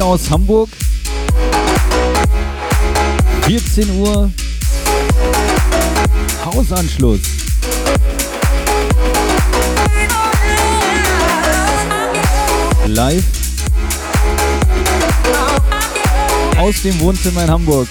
aus Hamburg. 14 Uhr. Hausanschluss. Live aus dem Wohnzimmer in Hamburg.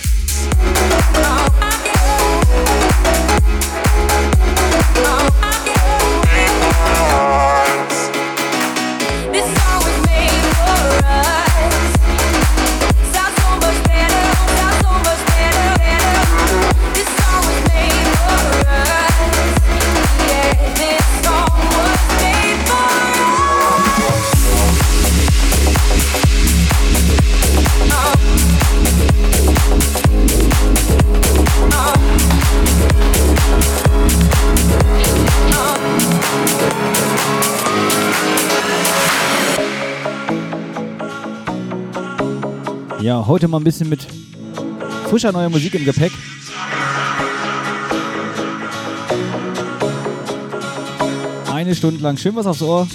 Ja, heute mal ein bisschen mit frischer neuer Musik im Gepäck. Eine Stunde lang schön was aufs Ohr.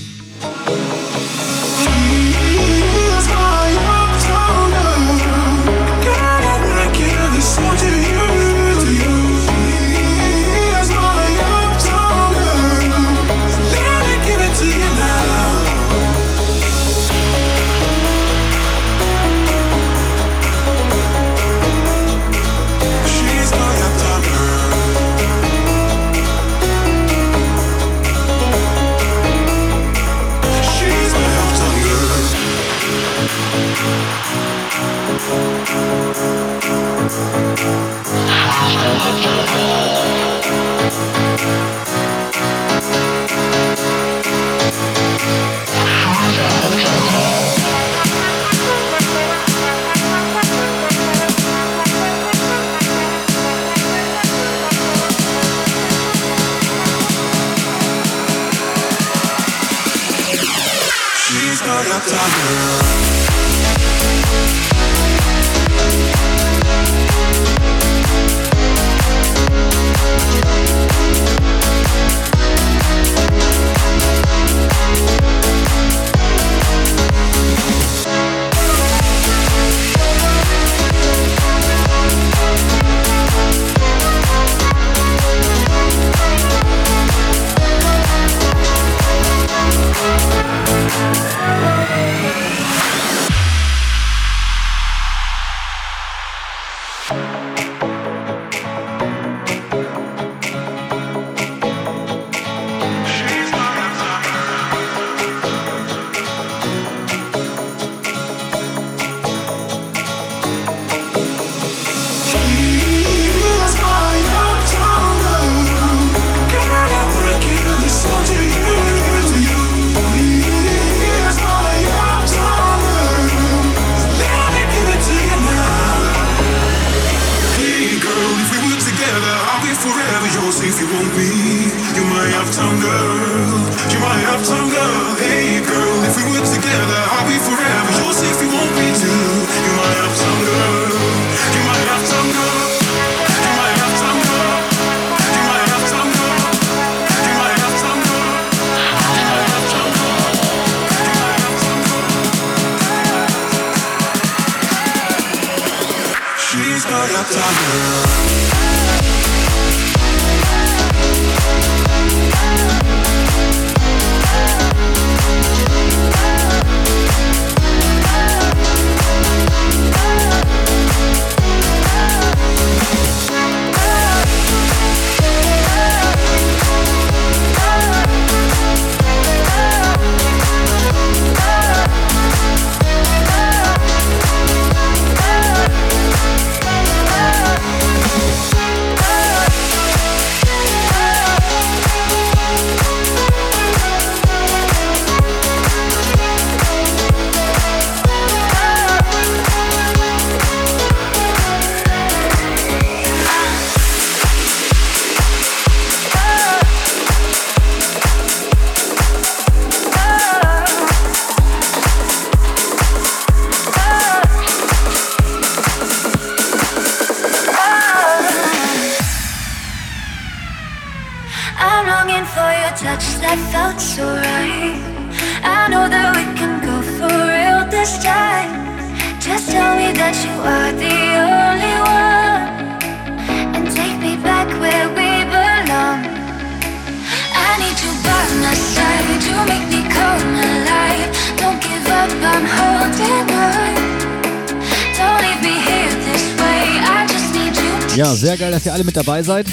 Dass ihr alle mit dabei seid.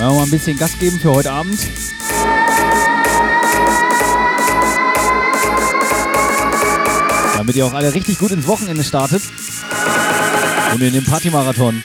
Ja, mal ein bisschen Gas geben für heute Abend. Damit ihr auch alle richtig gut ins Wochenende startet und in den Partymarathon.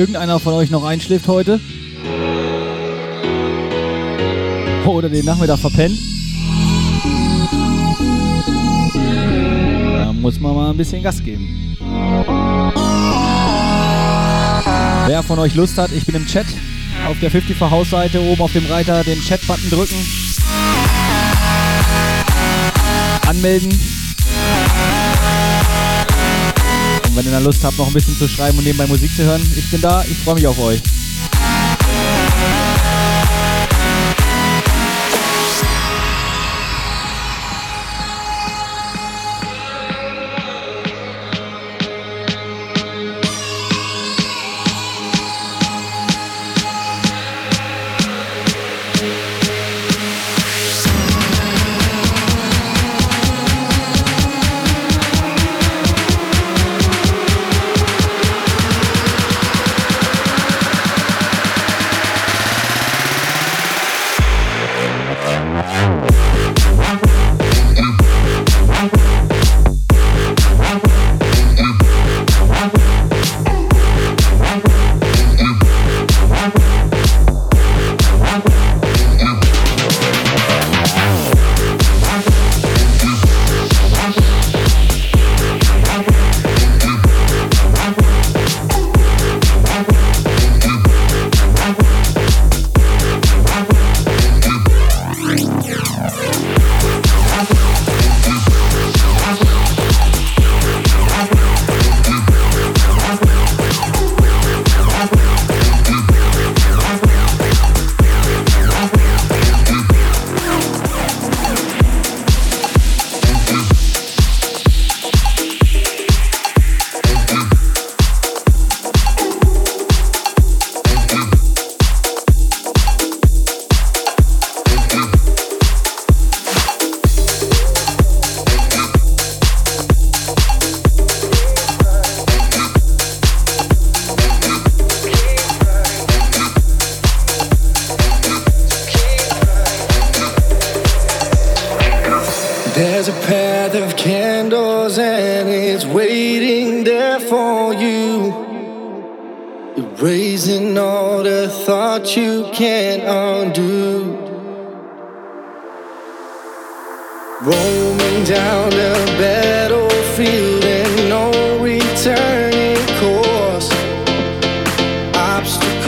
Irgendeiner von euch noch einschläft heute. Oder den Nachmittag verpennt. Da muss man mal ein bisschen Gas geben. Wer von euch Lust hat, ich bin im Chat auf der 54 Hausseite oben auf dem Reiter den Chat-Button drücken. Anmelden. Und wenn ihr dann Lust habt, noch ein bisschen zu schreiben und nebenbei Musik zu hören, ich bin da, ich freue mich auf euch.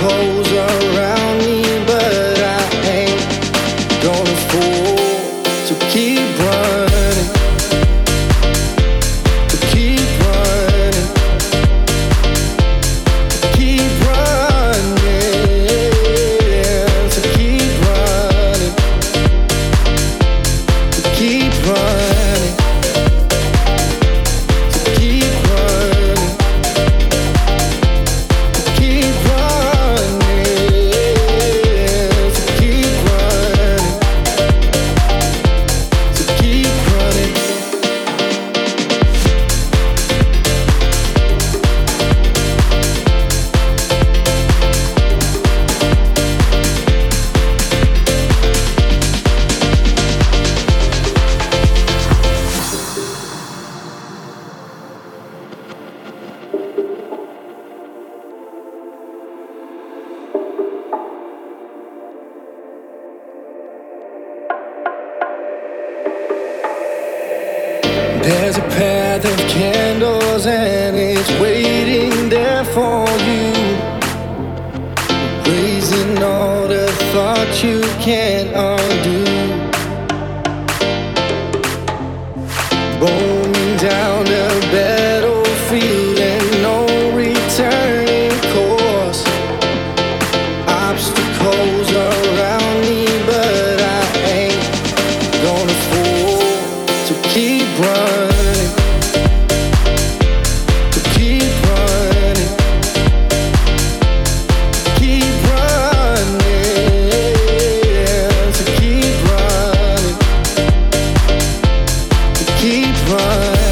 cold. time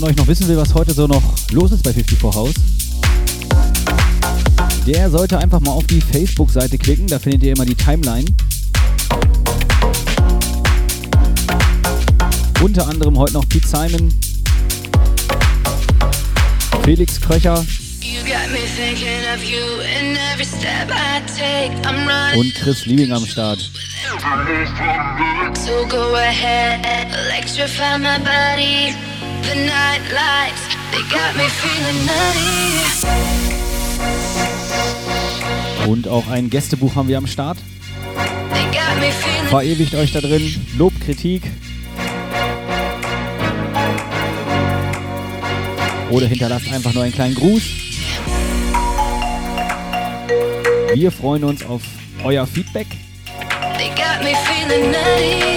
von euch noch wissen will, was heute so noch los ist bei 54 House, der sollte einfach mal auf die Facebook-Seite klicken. Da findet ihr immer die Timeline. Unter anderem heute noch Pete Simon, Felix Kröcher und Chris Liebing am Start. So go ahead, electrify my body. The night lights, they got me feeling nutty. Und auch ein Gästebuch haben wir am Start. Verewigt euch da drin. Lob, Kritik. Oder hinterlasst einfach nur einen kleinen Gruß. Wir freuen uns auf euer Feedback. They got me feeling nutty.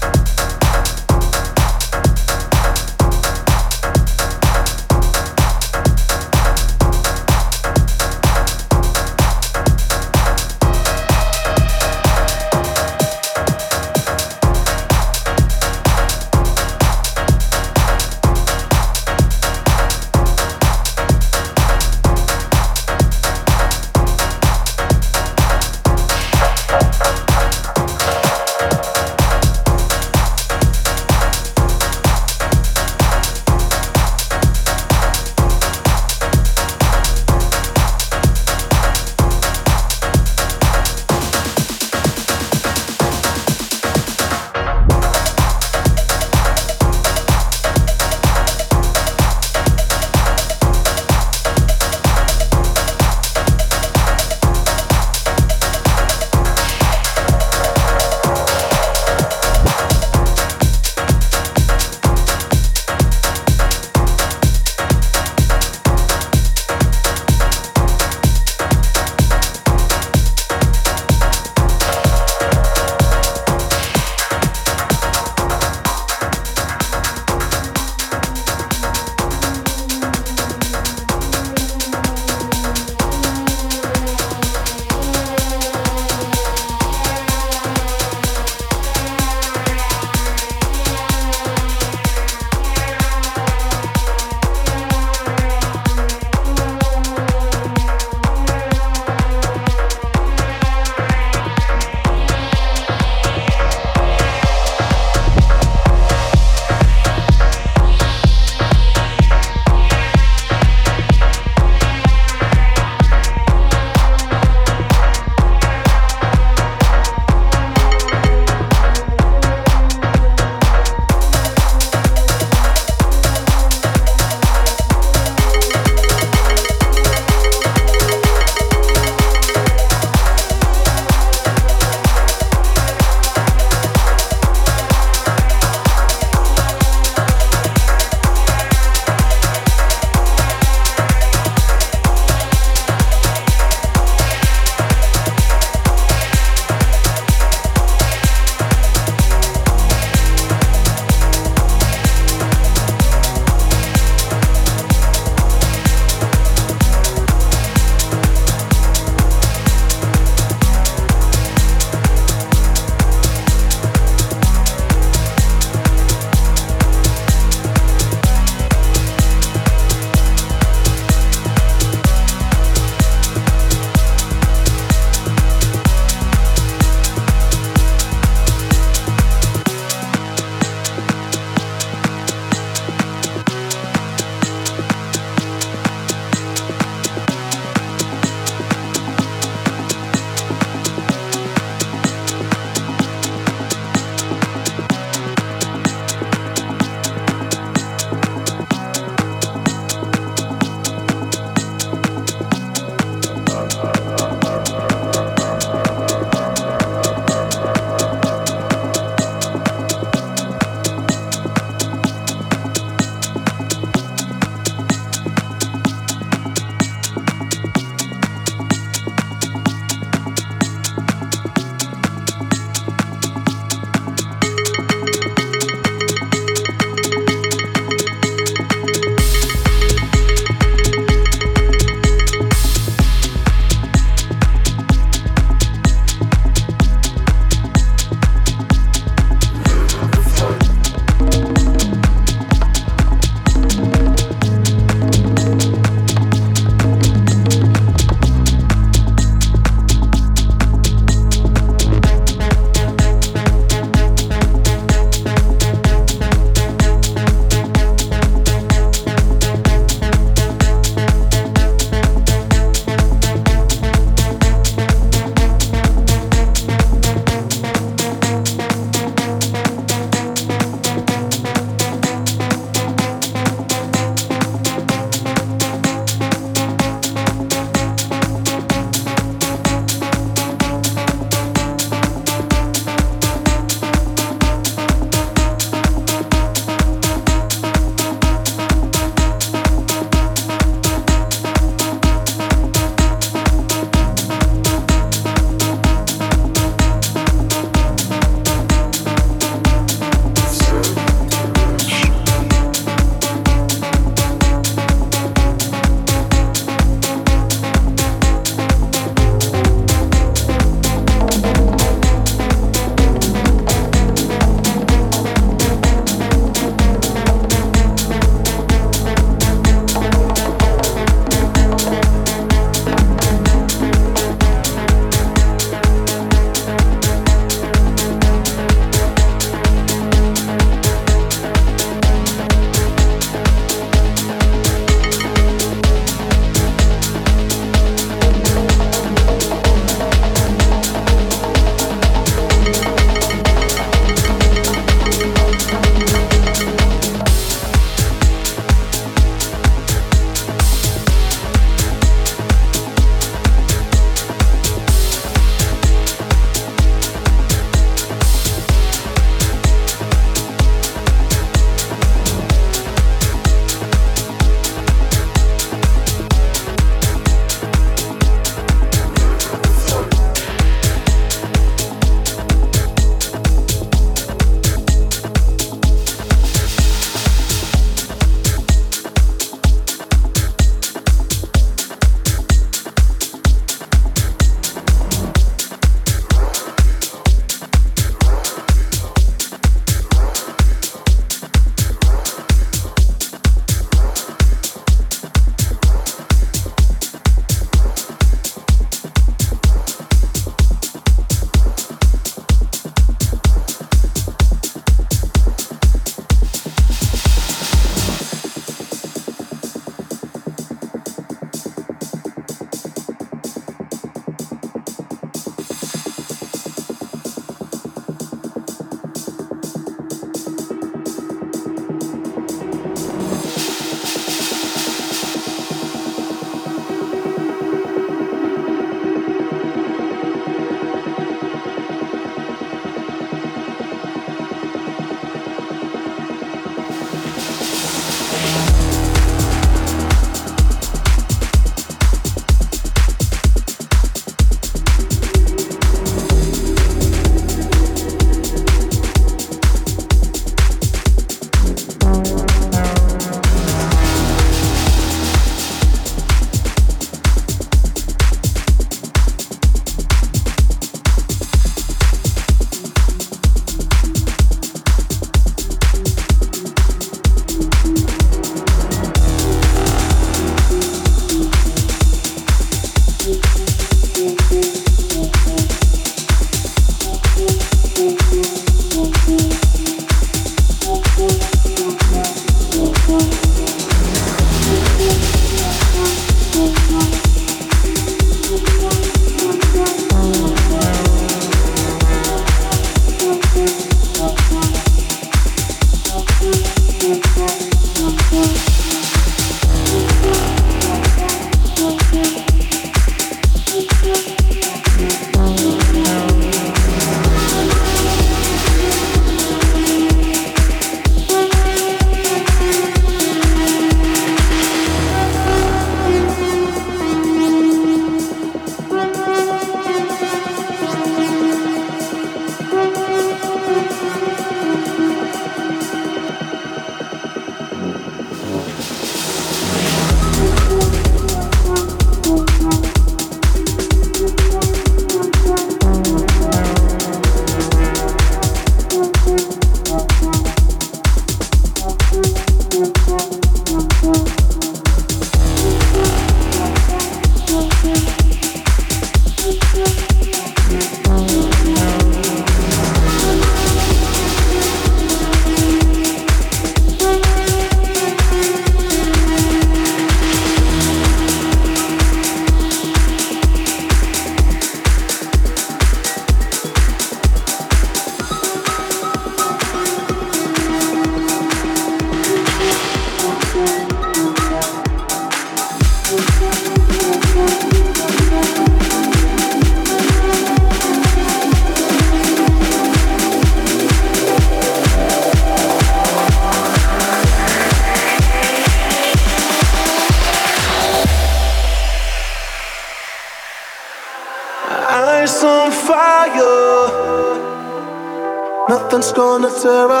tear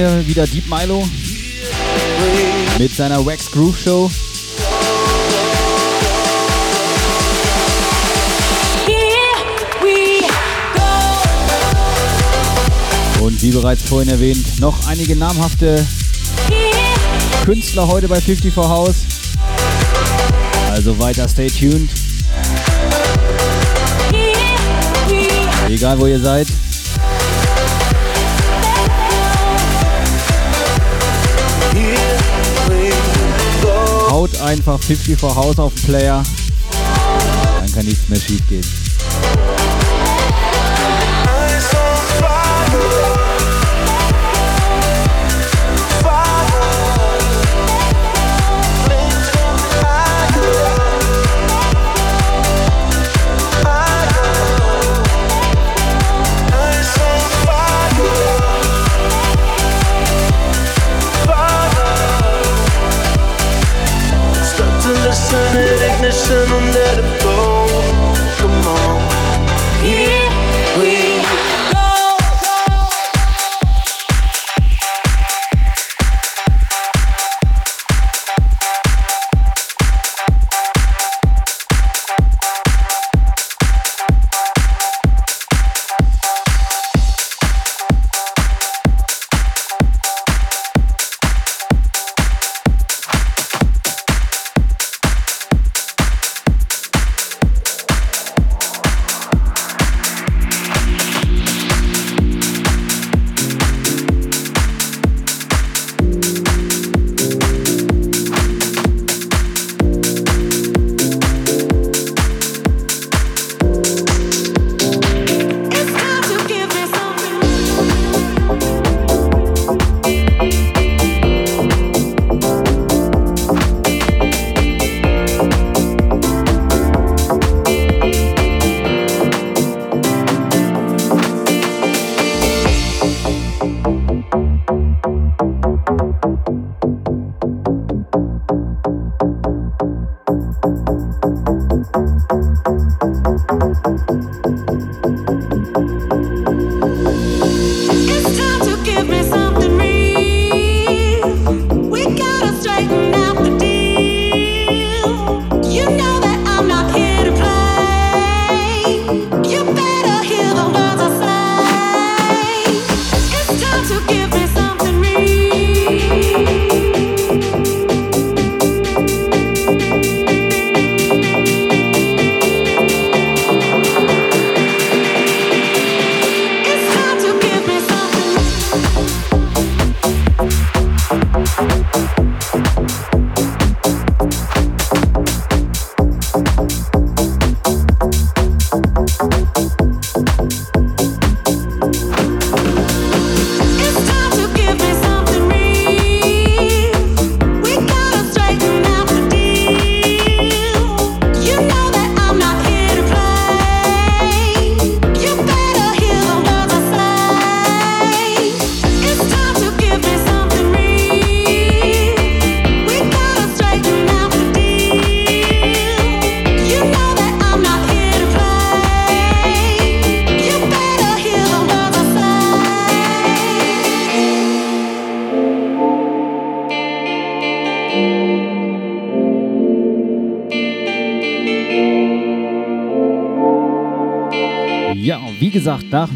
hier wieder Deep Milo mit seiner Wax Groove Show. Und wie bereits vorhin erwähnt, noch einige namhafte Künstler heute bei 54 House. Also weiter stay tuned. Egal wo ihr seid. haut einfach 50 vor Haus auf den Player. Dann kann nichts mehr schief gehen.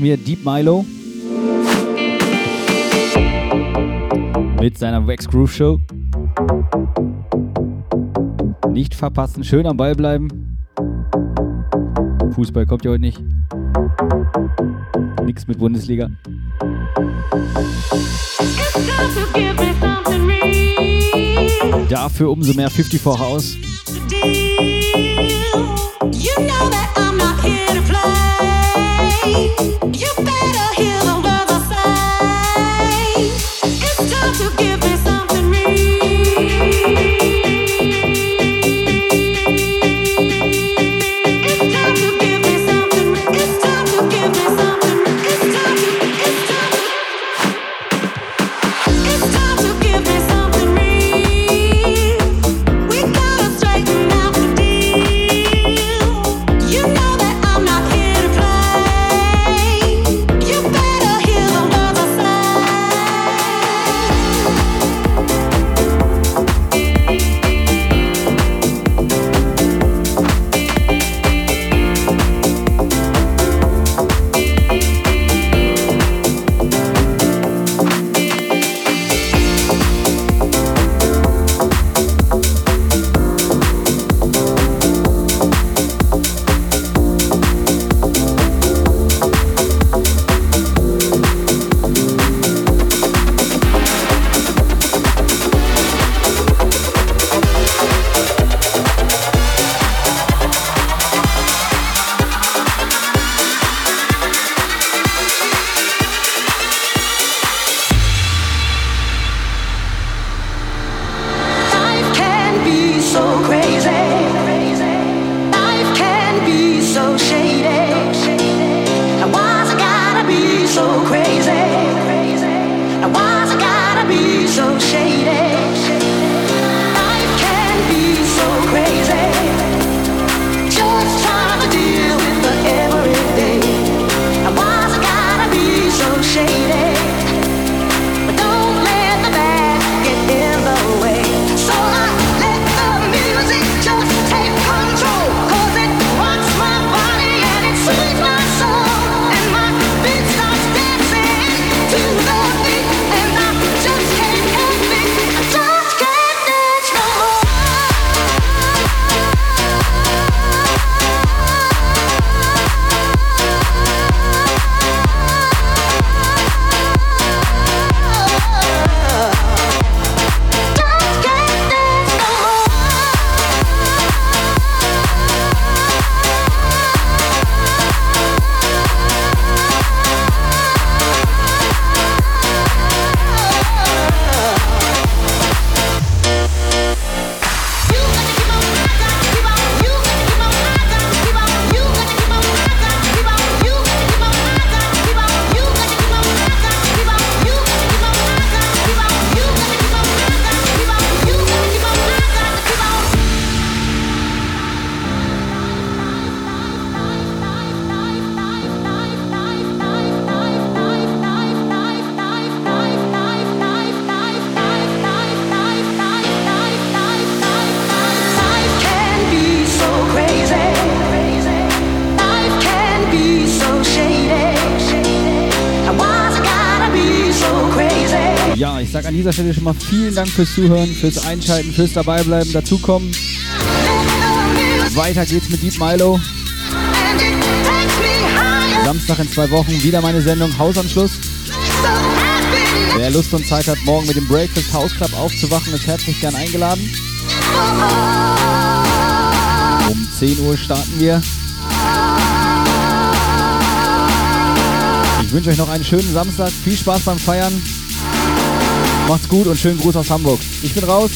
Mir Deep Milo. Mit seiner Wax Groove Show. Nicht verpassen, schön am Ball bleiben. Fußball kommt ja heute nicht. Nix mit Bundesliga. Dafür umso mehr 54 House. You know that I'm not here to play. Dieser Stelle schon mal vielen Dank fürs Zuhören, fürs Einschalten, fürs Dabeibleiben, dazukommen. Weiter geht's mit Deep Milo. Samstag in zwei Wochen wieder meine Sendung Hausanschluss. Wer Lust und Zeit hat, morgen mit dem Breakfast House Club aufzuwachen, ist herzlich gern eingeladen. Um 10 Uhr starten wir. Ich wünsche euch noch einen schönen Samstag. Viel Spaß beim Feiern. Macht's gut und schönen Gruß aus Hamburg. Ich bin raus.